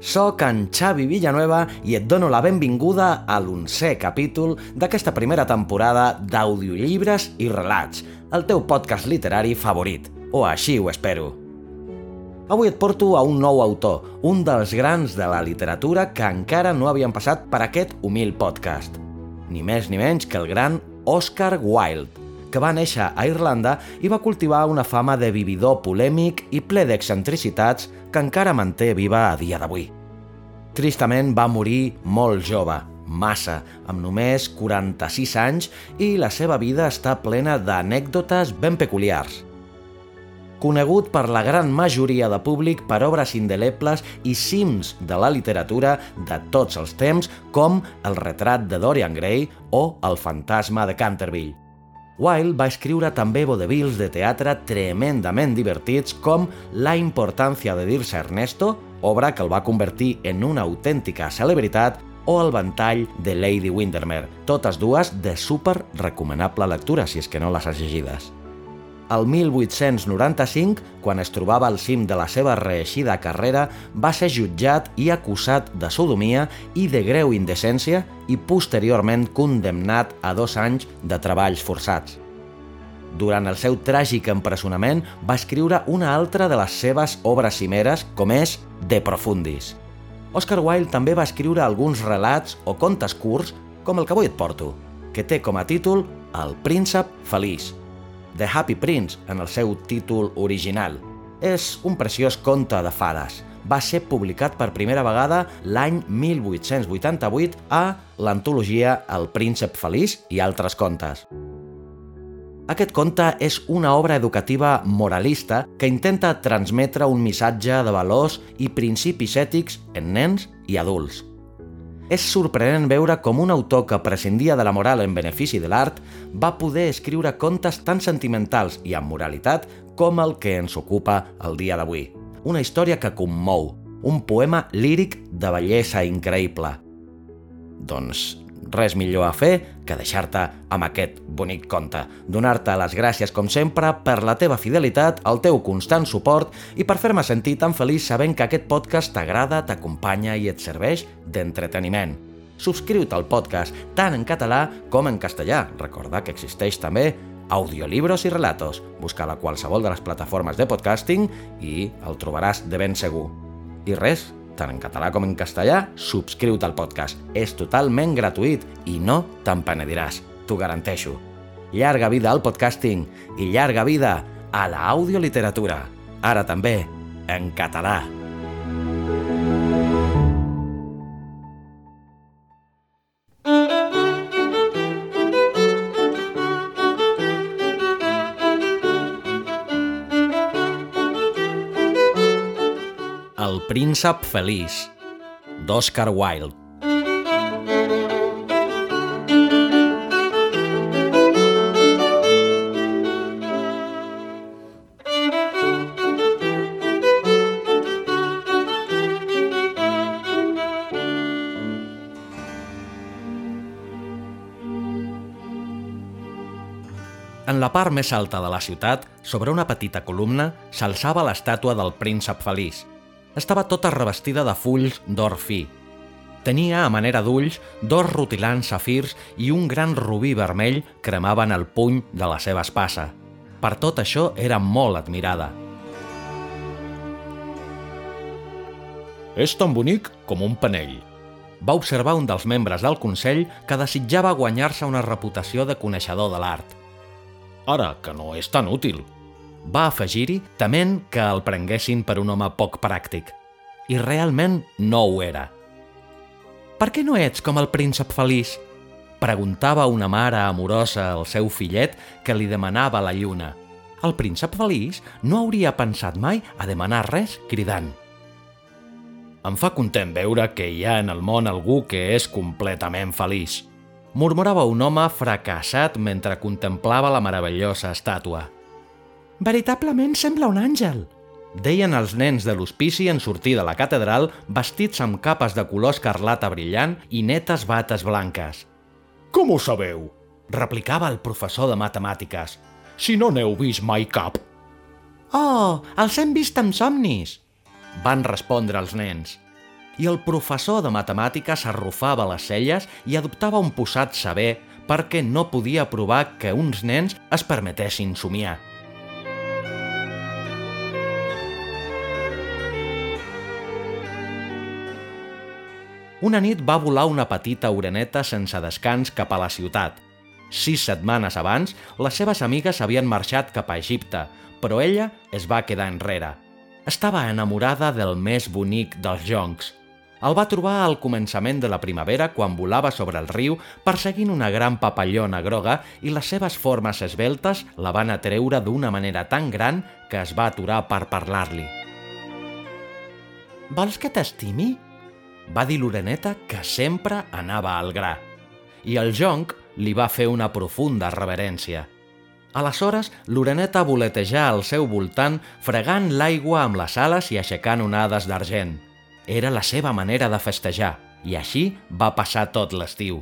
sóc en Xavi Villanueva i et dono la benvinguda a l'onzè capítol d'aquesta primera temporada d'audiollibres i relats, el teu podcast literari favorit, o així ho espero. Avui et porto a un nou autor, un dels grans de la literatura que encara no havien passat per aquest humil podcast. Ni més ni menys que el gran Oscar Wilde, que va néixer a Irlanda i va cultivar una fama de vividor polèmic i ple d'excentricitats que encara manté viva a dia d'avui. Tristament va morir molt jove, massa, amb només 46 anys i la seva vida està plena d'anècdotes ben peculiars. Conegut per la gran majoria de públic per obres indelebles i cims de la literatura de tots els temps, com El retrat de Dorian Gray o El fantasma de Canterville. Wilde va escriure també vodevils de teatre tremendament divertits com La importància de dir-se Ernesto, obra que el va convertir en una autèntica celebritat, o El ventall de Lady Windermere, totes dues de super recomanable lectura, si és que no les has llegides. El 1895, quan es trobava al cim de la seva reeixida carrera, va ser jutjat i acusat de sodomia i de greu indecència i posteriorment condemnat a dos anys de treballs forçats. Durant el seu tràgic empresonament va escriure una altra de les seves obres cimeres, com és De Profundis. Oscar Wilde també va escriure alguns relats o contes curts, com el que avui et porto, que té com a títol El príncep feliç, The Happy Prince en el seu títol original. És un preciós conte de fades. Va ser publicat per primera vegada l'any 1888 a l'antologia El príncep feliç i altres contes. Aquest conte és una obra educativa moralista que intenta transmetre un missatge de valors i principis ètics en nens i adults. És sorprenent veure com un autor que prescindia de la moral en benefici de l'art va poder escriure contes tan sentimentals i amb moralitat com el que ens ocupa el dia d'avui. Una història que commou, un poema líric de bellesa increïble. Doncs res millor a fer que deixar-te amb aquest bonic conte. Donar-te les gràcies, com sempre, per la teva fidelitat, el teu constant suport i per fer-me sentir tan feliç sabent que aquest podcast t'agrada, t'acompanya i et serveix d'entreteniment. Subscriu-te al podcast tant en català com en castellà. Recorda que existeix també audiolibros i relatos. Busca-la qualsevol de les plataformes de podcasting i el trobaràs de ben segur. I res, tant en català com en castellà, subscriu-te al podcast. És totalment gratuït i no te'n penediràs, t'ho garanteixo. Llarga vida al podcasting i llarga vida a l'audioliteratura. Ara també, en català. Príncep feliç, d'Oscar Wilde. En la part més alta de la ciutat, sobre una petita columna, s'alçava l'estàtua del príncep feliç, estava tota revestida de fulls d'or fi. Tenia, a manera d'ulls, dos rutilants safirs i un gran rubí vermell cremaven el puny de la seva espasa. Per tot això era molt admirada. És tan bonic com un panell, va observar un dels membres del Consell que desitjava guanyar-se una reputació de coneixedor de l'art. Ara que no és tan útil, va afegir-hi tement que el prenguessin per un home poc pràctic. I realment no ho era. Per què no ets com el príncep feliç? Preguntava una mare amorosa al seu fillet que li demanava la lluna. El príncep feliç no hauria pensat mai a demanar res cridant. Em fa content veure que hi ha en el món algú que és completament feliç. Murmurava un home fracassat mentre contemplava la meravellosa estàtua. Veritablement sembla un àngel, deien els nens de l'hospici en sortir de la catedral vestits amb capes de color escarlata brillant i netes bates blanques. Com ho sabeu? replicava el professor de matemàtiques. Si no n'heu vist mai cap. Oh, els hem vist en somnis, van respondre els nens. I el professor de matemàtiques arrufava les celles i adoptava un posat saber perquè no podia provar que uns nens es permetessin somiar. Una nit va volar una petita oreneta sense descans cap a la ciutat. Sis setmanes abans, les seves amigues havien marxat cap a Egipte, però ella es va quedar enrere. Estava enamorada del més bonic dels joncs. El va trobar al començament de la primavera quan volava sobre el riu perseguint una gran papallona groga i les seves formes esbeltes la van atreure d'una manera tan gran que es va aturar per parlar-li. Vols que t'estimi? Va dir l'oreneta que sempre anava al gra. I el jonc li va fer una profunda reverència. Aleshores, l'oreneta voletejà al seu voltant, fregant l'aigua amb les ales i aixecant onades d'argent. Era la seva manera de festejar, i així va passar tot l'estiu.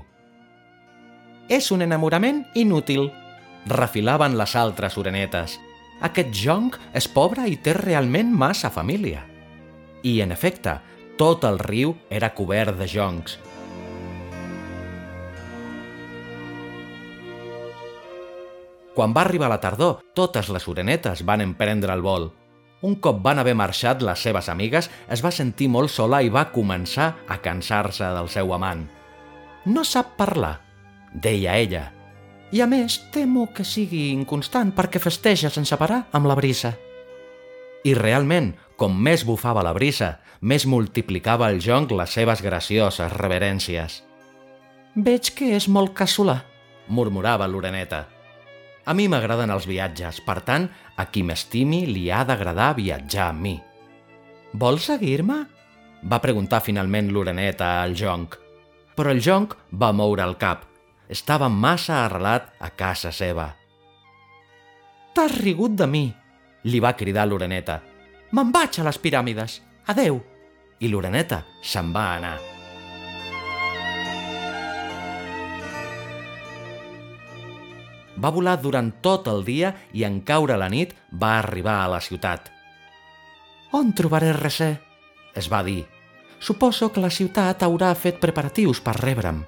És un enamorament inútil, refilaven les altres orenetes. Aquest jonc és pobre i té realment massa família. I, en efecte, tot el riu era cobert de joncs. Quan va arribar la tardor, totes les orenetes van emprendre el vol. Un cop van haver marxat les seves amigues, es va sentir molt sola i va començar a cansar-se del seu amant. No sap parlar, deia ella. I a més, temo que sigui inconstant perquè festeja sense parar amb la brisa. I realment, com més bufava la brisa, més multiplicava el jonc les seves gracioses reverències. Veig que és molt casolà, murmurava l'oreneta. A mi m'agraden els viatges, per tant, a qui m'estimi li ha d'agradar viatjar amb mi. Vols seguir-me? va preguntar finalment l'oreneta al jonc. Però el jonc va moure el cap. Estava massa arrelat a casa seva. T'has rigut de mi, li va cridar l'oreneta. Me'n vaig a les piràmides. Adeu. I l'oreneta se'n va anar. Va volar durant tot el dia i en caure la nit va arribar a la ciutat. On trobaré Resé? es va dir. Suposo que la ciutat haurà fet preparatius per rebre'm.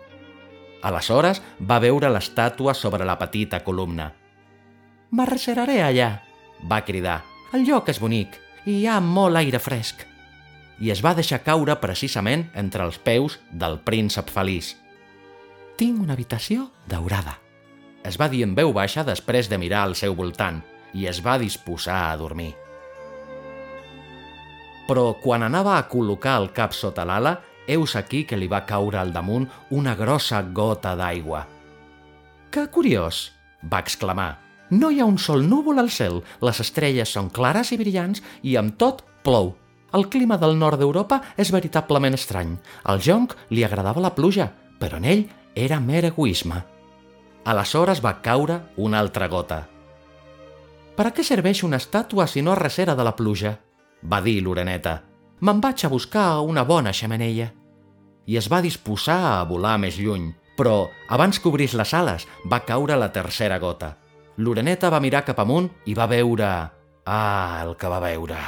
Aleshores va veure l'estàtua sobre la petita columna. M'arreceraré allà, va cridar. El lloc és bonic hi ha molt aire fresc. I es va deixar caure precisament entre els peus del príncep feliç. Tinc una habitació daurada es va dir en veu baixa després de mirar al seu voltant i es va disposar a dormir. Però quan anava a col·locar el cap sota l'ala, heus aquí que li va caure al damunt una grossa gota d'aigua. Que curiós! va exclamar. No hi ha un sol núvol al cel, les estrelles són clares i brillants i amb tot plou. El clima del nord d'Europa és veritablement estrany. Al jonc li agradava la pluja, però en ell era mer egoisme. Aleshores va caure una altra gota. Per a què serveix una estàtua si no recera de la pluja? va dir l'oreneta. Me'n vaig a buscar una bona xemeneia. I es va disposar a volar més lluny, però abans que obrís les ales va caure la tercera gota. L'oreneta va mirar cap amunt i va veure... Ah, el que va veure...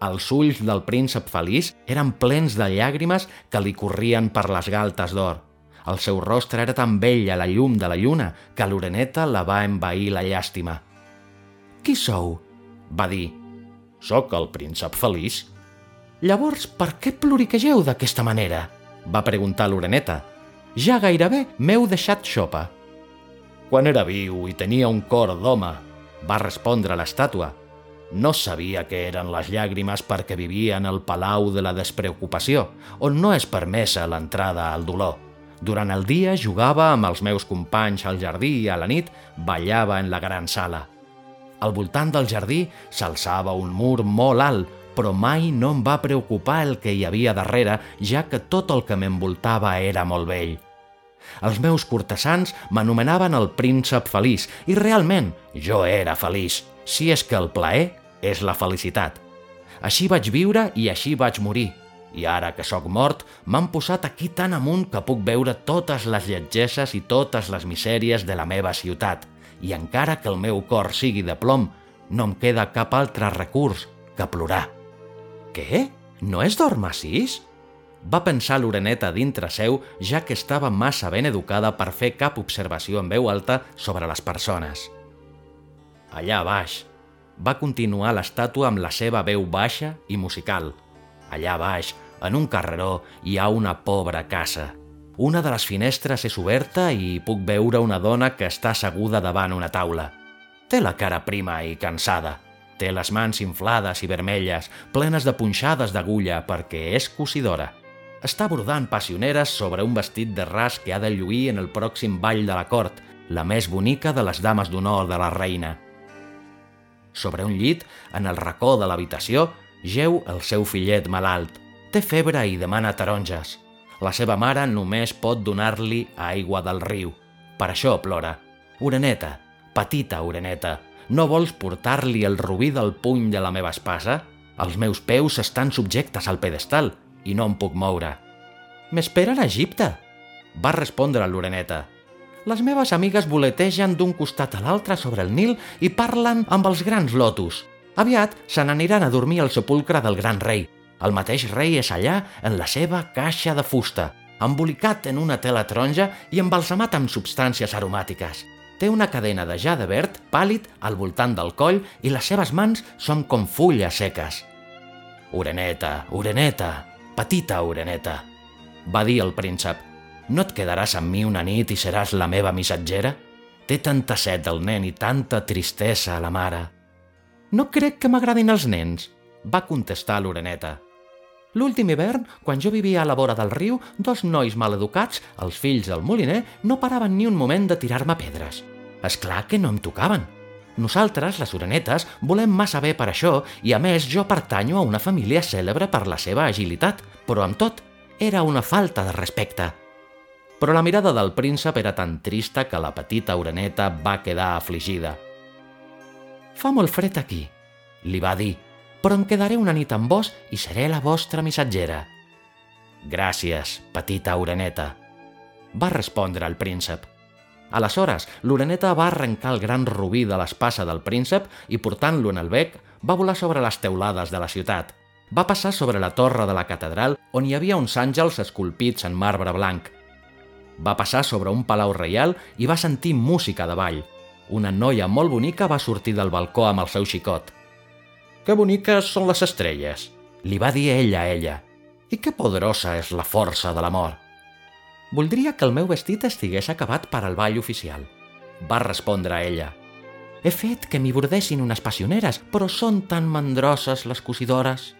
Els ulls del príncep feliç eren plens de llàgrimes que li corrien per les galtes d'or el seu rostre era tan vell a la llum de la lluna que l'oreneta la va envair la llàstima. Qui sou? va dir. Soc el príncep feliç. Llavors, per què ploriquegeu d'aquesta manera? va preguntar l'oreneta. Ja gairebé m'heu deixat xopa. Quan era viu i tenia un cor d'home, va respondre l'estàtua. No sabia que eren les llàgrimes perquè vivia en el palau de la despreocupació, on no és permesa l'entrada al dolor durant el dia jugava amb els meus companys al jardí i a la nit ballava en la gran sala. Al voltant del jardí s'alçava un mur molt alt, però mai no em va preocupar el que hi havia darrere, ja que tot el que m'envoltava era molt vell. Els meus cortesans m'anomenaven el príncep feliç i realment jo era feliç, si és que el plaer és la felicitat. Així vaig viure i així vaig morir. I ara que sóc mort, m'han posat aquí tan amunt que puc veure totes les lletgesses i totes les misèries de la meva ciutat. I encara que el meu cor sigui de plom, no em queda cap altre recurs que plorar. Què? No és dormacís? Va pensar l'oreneta dintre seu, ja que estava massa ben educada per fer cap observació en veu alta sobre les persones. Allà baix, va continuar l'estàtua amb la seva veu baixa i musical. Allà baix, en un carreró, hi ha una pobra casa. Una de les finestres és oberta i puc veure una dona que està asseguda davant una taula. Té la cara prima i cansada. Té les mans inflades i vermelles, plenes de punxades d'agulla perquè és cosidora està brodant passioneres sobre un vestit de ras que ha de lluir en el pròxim ball de la cort, la més bonica de les dames d'honor de la reina. Sobre un llit, en el racó de l'habitació, geu el seu fillet malalt. Té febre i demana taronges. La seva mare només pot donar-li aigua del riu. Per això plora. Oreneta, petita oreneta, no vols portar-li el rubí del puny de la meva espasa? Els meus peus estan subjectes al pedestal i no em puc moure. M'espera a Egipte, va respondre l'oreneta. Les meves amigues voletegen d'un costat a l'altre sobre el Nil i parlen amb els grans lotus. Aviat se n'aniran a dormir al sepulcre del gran rei. El mateix rei és allà en la seva caixa de fusta, embolicat en una tela taronja i embalsamat amb substàncies aromàtiques. Té una cadena de jade verd pàl·lid al voltant del coll i les seves mans són com fulles seques. Oreneta, oreneta, petita oreneta, va dir el príncep. No et quedaràs amb mi una nit i seràs la meva missatgera? Té tanta set el nen i tanta tristesa a la mare. No crec que m'agradin els nens, va contestar l'oreneta. L'últim hivern, quan jo vivia a la vora del riu, dos nois maleducats, els fills del moliner, no paraven ni un moment de tirar-me pedres. És clar que no em tocaven. Nosaltres, les orenetes, volem massa bé per això i, a més, jo pertanyo a una família cèlebre per la seva agilitat, però amb tot, era una falta de respecte. Però la mirada del príncep era tan trista que la petita oreneta va quedar afligida. Fa molt fred aquí, li va dir, però em quedaré una nit amb vos i seré la vostra missatgera. Gràcies, petita oreneta, va respondre el príncep. Aleshores, l'oreneta va arrencar el gran rubí de l'espasa del príncep i, portant-lo en el bec, va volar sobre les teulades de la ciutat va passar sobre la torre de la catedral on hi havia uns àngels esculpits en marbre blanc. Va passar sobre un palau reial i va sentir música de ball. Una noia molt bonica va sortir del balcó amb el seu xicot. «Que boniques són les estrelles», li va dir ella a ella. «I que poderosa és la força de l'amor». «Voldria que el meu vestit estigués acabat per al ball oficial», va respondre ella. «He fet que m'hi bordessin unes passioneres, però són tan mandroses les cosidores»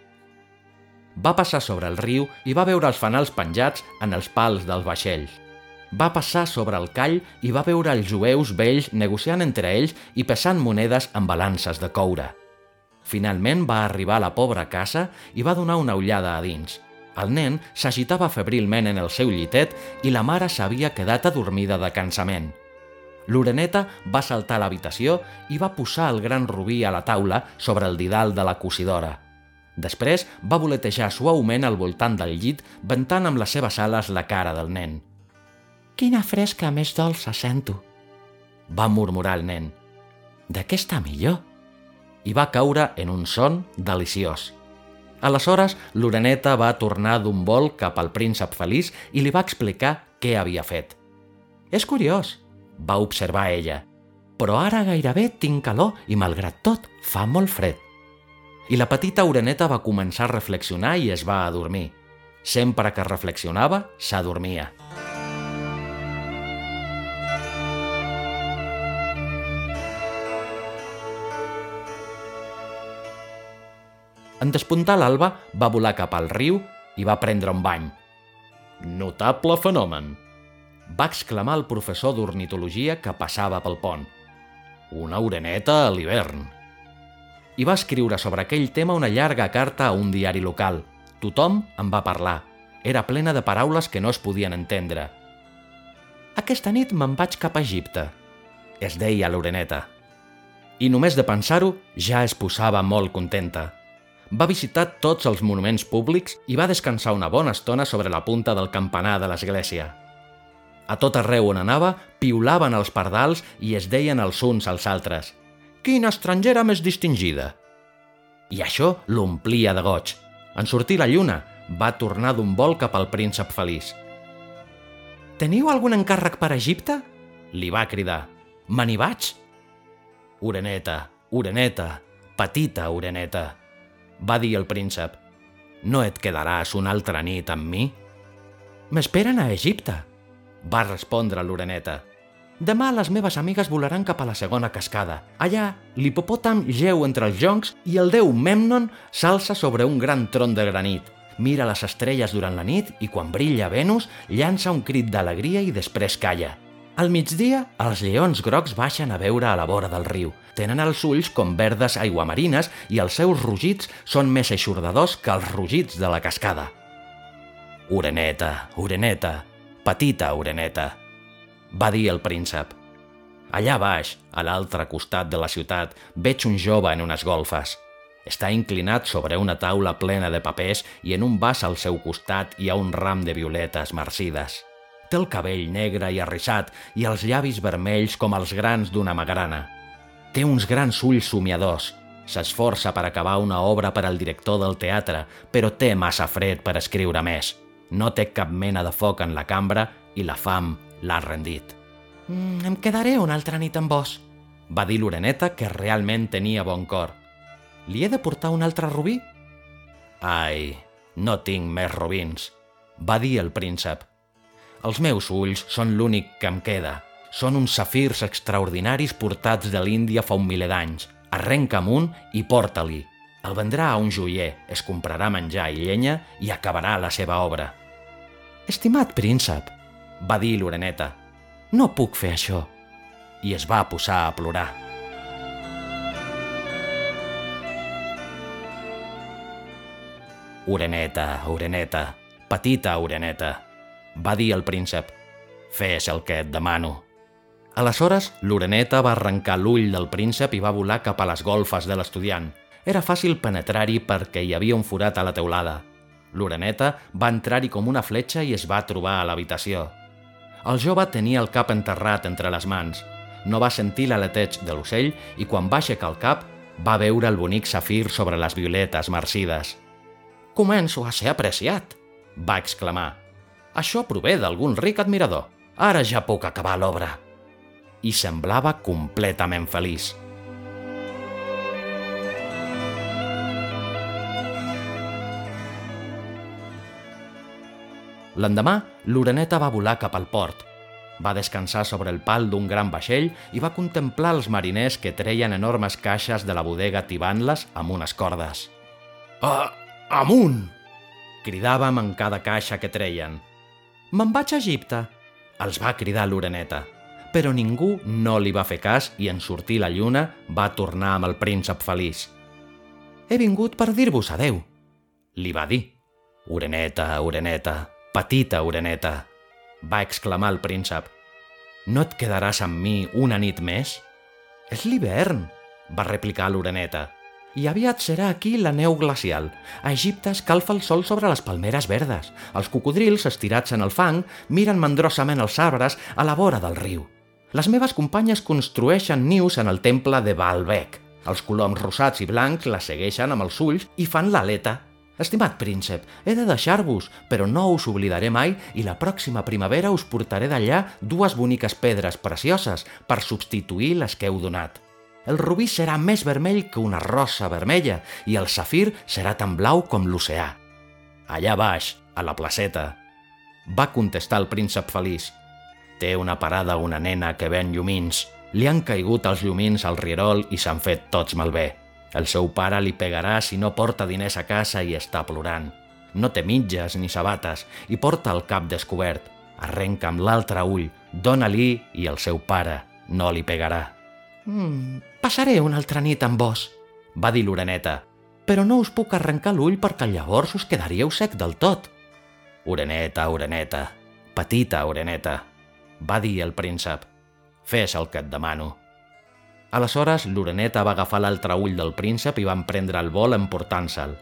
va passar sobre el riu i va veure els fanals penjats en els pals dels vaixells. Va passar sobre el call i va veure els jueus vells negociant entre ells i pesant monedes amb balances de coure. Finalment va arribar a la pobra casa i va donar una ullada a dins. El nen s'agitava febrilment en el seu llitet i la mare s'havia quedat adormida de cansament. L'oreneta va saltar a l'habitació i va posar el gran rubí a la taula sobre el didal de la cosidora. Després va voletejar suaument al voltant del llit, ventant amb les seves ales la cara del nen. «Quina fresca més dolça sento!» va murmurar el nen. «De què està millor?» I va caure en un son deliciós. Aleshores, l'oreneta va tornar d'un vol cap al príncep feliç i li va explicar què havia fet. «És curiós», va observar ella, «però ara gairebé tinc calor i, malgrat tot, fa molt fred» i la petita oreneta va començar a reflexionar i es va adormir. Sempre que reflexionava, s'adormia. En despuntar l'alba, va volar cap al riu i va prendre un bany. Notable fenomen, va exclamar el professor d'ornitologia que passava pel pont. Una oreneta a l'hivern. I va escriure sobre aquell tema una llarga carta a un diari local. Tothom en va parlar. Era plena de paraules que no es podien entendre. Aquesta nit me'n vaig cap a Egipte, es deia l'Oreneta. I només de pensar-ho ja es posava molt contenta. Va visitar tots els monuments públics i va descansar una bona estona sobre la punta del campanar de l'església. A tot arreu on anava, piulaven els pardals i es deien els uns als altres «Quina estrangera més distingida!» I això l'omplia de goig. En sortir la lluna, va tornar d'un vol cap al príncep feliç. «Teniu algun encàrrec per Egipte?» Li va cridar. Me n'hi vaig. Oreneta, oreneta, petita oreneta, va dir el príncep. No et quedaràs una altra nit amb mi? M'esperen a Egipte, va respondre l'oreneta. Demà les meves amigues volaran cap a la segona cascada. Allà, l'hipopòtam geu entre els joncs i el déu Memnon s'alça sobre un gran tron de granit. Mira les estrelles durant la nit i quan brilla Venus llança un crit d'alegria i després calla. Al migdia, els lleons grocs baixen a veure a la vora del riu. Tenen els ulls com verdes aiguamarines i els seus rugits són més eixordadors que els rugits de la cascada. Oreneta, oreneta, petita oreneta, va dir el príncep. Allà baix, a l'altre costat de la ciutat, veig un jove en unes golfes. Està inclinat sobre una taula plena de papers i en un vas al seu costat hi ha un ram de violetes marcides. Té el cabell negre i arrissat i els llavis vermells com els grans d'una magrana. Té uns grans ulls somiadors. S'esforça per acabar una obra per al director del teatre, però té massa fred per escriure més. No té cap mena de foc en la cambra i la fam l'ha rendit. Mm, em quedaré una altra nit amb vos, va dir l'Oreneta, que realment tenia bon cor. Li he de portar un altre rubí? Ai, no tinc més robins, va dir el príncep. Els meus ulls són l'únic que em queda. Són uns safirs extraordinaris portats de l'Índia fa un miler d'anys. Arrenca'm un i porta-li. El vendrà a un joier, es comprarà menjar i llenya i acabarà la seva obra. Estimat príncep, va dir l'oreneta, no puc fer això. I es va posar a plorar. Oreneta, oreneta, petita oreneta, va dir el príncep. Fes el que et demano. Aleshores, l'oreneta va arrencar l'ull del príncep i va volar cap a les golfes de l'estudiant. Era fàcil penetrar-hi perquè hi havia un forat a la teulada. L'oreneta va entrar-hi com una fletxa i es va trobar a l'habitació. El jove tenia el cap enterrat entre les mans. No va sentir l'aleteig de l'ocell i quan va aixecar el cap va veure el bonic safir sobre les violetes marcides. «Començo a ser apreciat!» va exclamar. Això prové d'algun ric admirador. Ara ja puc acabar l'obra. I semblava completament feliç. L'endemà, l'oreneta va volar cap al port. Va descansar sobre el pal d'un gran vaixell i va contemplar els mariners que treien enormes caixes de la bodega tibant-les amb unes cordes. «Ah, amunt!» cridàvem en cada caixa que treien – Me'n vaig a Egipte, els va cridar l'oreneta. Però ningú no li va fer cas i en sortir la lluna va tornar amb el príncep feliç. He vingut per dir-vos adeu, li va dir. Oreneta, oreneta, petita oreneta, va exclamar el príncep. No et quedaràs amb mi una nit més? És l'hivern, va replicar l'oreneta i aviat serà aquí la neu glacial. A Egipte escalfa el sol sobre les palmeres verdes. Els cocodrils, estirats en el fang, miren mandrosament els arbres a la vora del riu. Les meves companyes construeixen nius en el temple de Baalbec. Els coloms rosats i blancs la segueixen amb els ulls i fan l'aleta. Estimat príncep, he de deixar-vos, però no us oblidaré mai i la pròxima primavera us portaré d'allà dues boniques pedres precioses per substituir les que heu donat. El rubí serà més vermell que una rosa vermella i el safir serà tan blau com l'oceà. Allà baix, a la placeta, va contestar el príncep feliç. Té una parada una nena que ven llumins. Li han caigut els llumins al rierol i s'han fet tots malbé. El seu pare li pegarà si no porta diners a casa i està plorant. No té mitges ni sabates i porta el cap descobert. Arrenca amb l'altre ull, dóna-li i el seu pare no li pegarà. Mm, passaré una altra nit amb vos, va dir l'oreneta. Però no us puc arrencar l'ull perquè llavors us quedaríeu sec del tot. Oreneta, oreneta, petita oreneta, va dir el príncep. Fes el que et demano. Aleshores, l'oreneta va agafar l'altre ull del príncep i van prendre el vol emportant-se'l.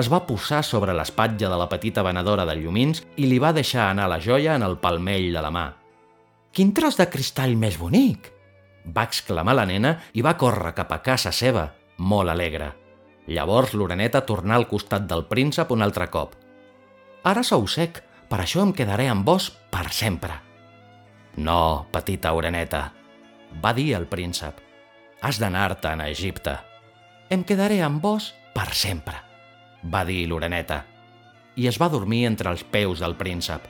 Es va posar sobre l'espatlla de la petita venedora de llumins i li va deixar anar la joia en el palmell de la mà. Quin tros de cristall més bonic! Va exclamar la nena i va córrer cap a casa seva, molt alegre. Llavors l'oreneta tornà al costat del príncep un altre cop. Ara sou sec, per això em quedaré amb vos per sempre. No, petita oreneta, va dir el príncep. Has d'anar-te'n a Egipte. Em quedaré amb vos per sempre, va dir l'oreneta. I es va dormir entre els peus del príncep.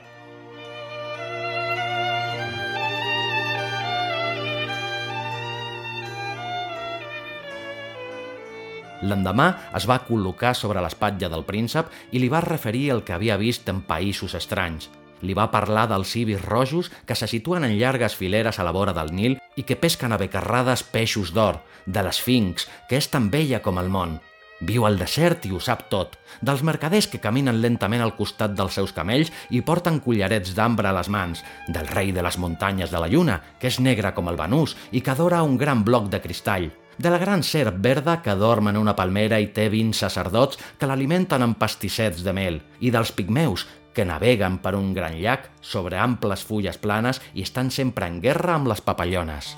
L'endemà es va col·locar sobre l'espatlla del príncep i li va referir el que havia vist en països estranys. Li va parlar dels cibis rojos que se situen en llargues fileres a la vora del Nil i que pesquen a becarrades peixos d'or, de l'esfinx, que és tan vella com el món. Viu al desert i ho sap tot, dels mercaders que caminen lentament al costat dels seus camells i porten collarets d'ambre a les mans, del rei de les muntanyes de la lluna, que és negre com el banús i que adora un gran bloc de cristall, de la gran serp verda que dorm en una palmera i té 20 sacerdots que l'alimenten amb pastissets de mel, i dels pigmeus, que naveguen per un gran llac sobre amples fulles planes i estan sempre en guerra amb les papallones.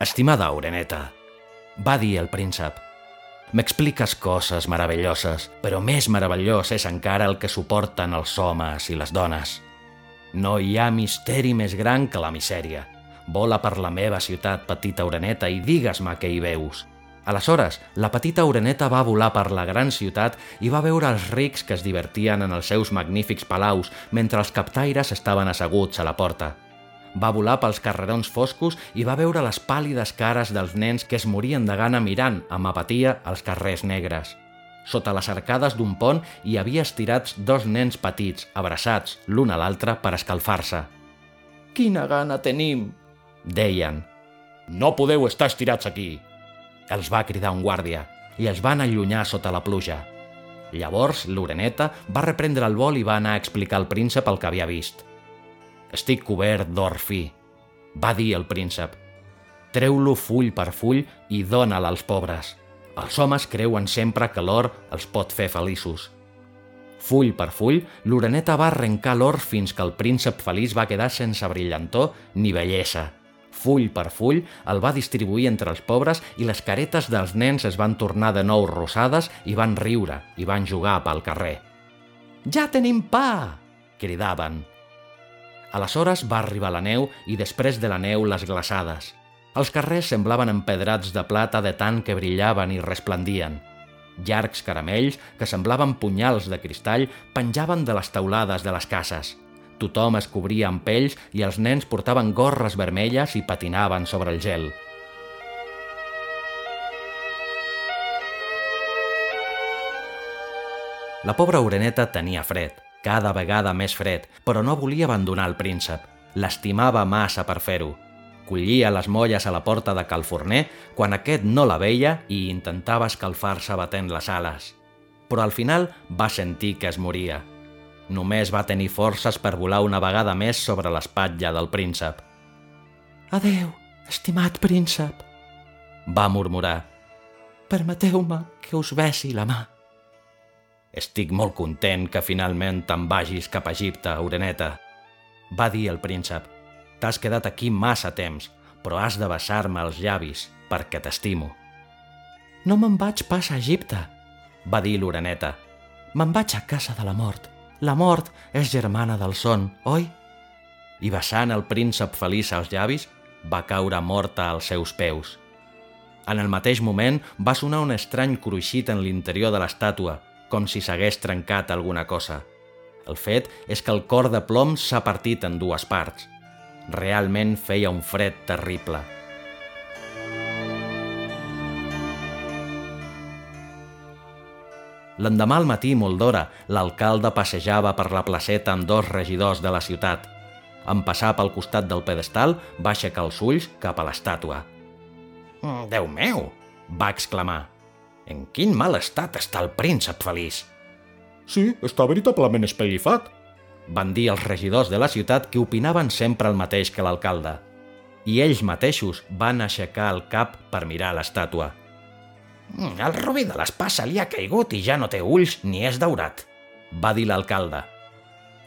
Estimada Oreneta, va dir el príncep, M'expliques coses meravelloses, però més meravellós és encara el que suporten els homes i les dones. No hi ha misteri més gran que la misèria. Vola per la meva ciutat, petita oreneta, i digues-me què hi veus. Aleshores, la petita oreneta va volar per la gran ciutat i va veure els rics que es divertien en els seus magnífics palaus mentre els captaires estaven asseguts a la porta. Va volar pels carrerons foscos i va veure les pàl·lides cares dels nens que es morien de gana mirant amb apatia els carrers negres. Sota les arcades d'un pont hi havia estirats dos nens petits, abraçats l'un a l'altre per escalfar-se. «Quina gana tenim!» Deien. «No podeu estar estirats aquí!» Els va cridar un guàrdia i els van allunyar sota la pluja. Llavors, l'oreneta va reprendre el vol i va anar a explicar al príncep el que havia vist. Estic cobert d'or fi, va dir el príncep. Treu-lo full per full i dóna'l als pobres. Els homes creuen sempre que l'or els pot fer feliços. Full per full, l'oreneta va arrencar l'or fins que el príncep feliç va quedar sense brillantor ni bellesa. Full per full, el va distribuir entre els pobres i les caretes dels nens es van tornar de nou rosades i van riure i van jugar pel carrer. «Ja tenim pa!» cridaven. Aleshores va arribar la neu i després de la neu les glaçades. Els carrers semblaven empedrats de plata de tant que brillaven i resplendien. Llargs caramells, que semblaven punyals de cristall, penjaven de les teulades de les cases. Tothom es cobria amb pells i els nens portaven gorres vermelles i patinaven sobre el gel. La pobra oreneta tenia fred cada vegada més fred, però no volia abandonar el príncep. L'estimava massa per fer-ho. Collia les molles a la porta de Calforner quan aquest no la veia i intentava escalfar-se batent les ales. Però al final va sentir que es moria. Només va tenir forces per volar una vegada més sobre l'espatlla del príncep. «Adeu, estimat príncep», va murmurar. «Permeteu-me que us besi la mà». Estic molt content que finalment te'n vagis cap a Egipte, Oreneta, va dir el príncep. T'has quedat aquí massa temps, però has de besar-me els llavis perquè t'estimo. No me'n vaig pas a Egipte, va dir l'Oreneta. Me'n vaig a casa de la mort. La mort és germana del son, oi? I besant el príncep feliç als llavis, va caure morta als seus peus. En el mateix moment va sonar un estrany cruixit en l'interior de l'estàtua com si s'hagués trencat alguna cosa. El fet és que el cor de plom s'ha partit en dues parts. Realment feia un fred terrible. L'endemà al matí, molt d'hora, l'alcalde passejava per la placeta amb dos regidors de la ciutat. En passar pel costat del pedestal, va aixecar els ulls cap a l'estàtua. Mm, Déu meu! va exclamar. En quin mal estat està el príncep feliç? Sí, està veritablement espellifat, van dir els regidors de la ciutat que opinaven sempre el mateix que l'alcalde. I ells mateixos van aixecar el cap per mirar l'estàtua. Mm, el rubí de l'espassa li ha caigut i ja no té ulls ni és daurat, va dir l'alcalde.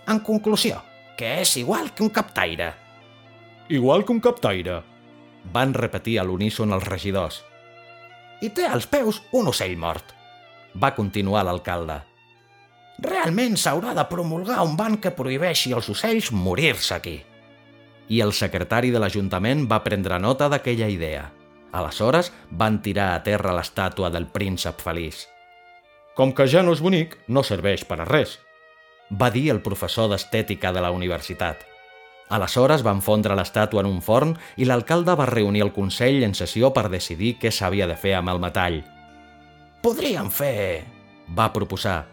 En conclusió, que és igual que un captaire. Igual que un captaire, van repetir a l'uníson els regidors. I té als peus un ocell mort, va continuar l'alcalde. Realment s'haurà de promulgar un ban que prohibeixi als ocells morir-se aquí. I el secretari de l'Ajuntament va prendre nota d'aquella idea. Aleshores van tirar a terra l'estàtua del príncep feliç. Com que ja no és bonic, no serveix per a res, va dir el professor d'estètica de la universitat. Aleshores van fondre l'estàtua en un forn i l'alcalde va reunir el Consell en sessió per decidir què s'havia de fer amb el metall. Podríem fer, va proposar,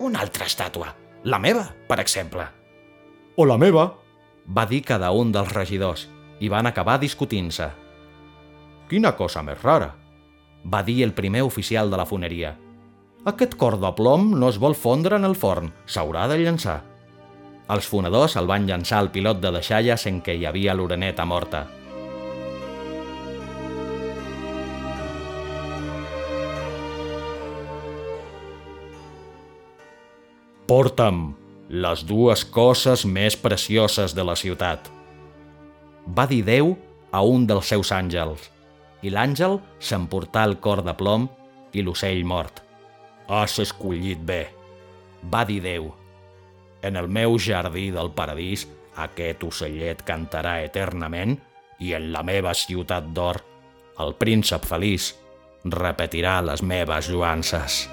una altra estàtua. La meva, per exemple. O la meva, va dir cada un dels regidors, i van acabar discutint-se. Quina cosa més rara, va dir el primer oficial de la foneria. Aquest cor de plom no es vol fondre en el forn, s'haurà de llançar. Els fonedors el van llançar al pilot de deixalles en què hi havia l'oreneta morta. Porta'm les dues coses més precioses de la ciutat. Va dir Déu a un dels seus àngels, i l'àngel s'emportà el cor de plom i l'ocell mort. Has escollit bé, va dir Déu. En el meu jardí del paradís aquest ocellet cantarà eternament i en la meva ciutat d'or el príncep feliç repetirà les meves lluances.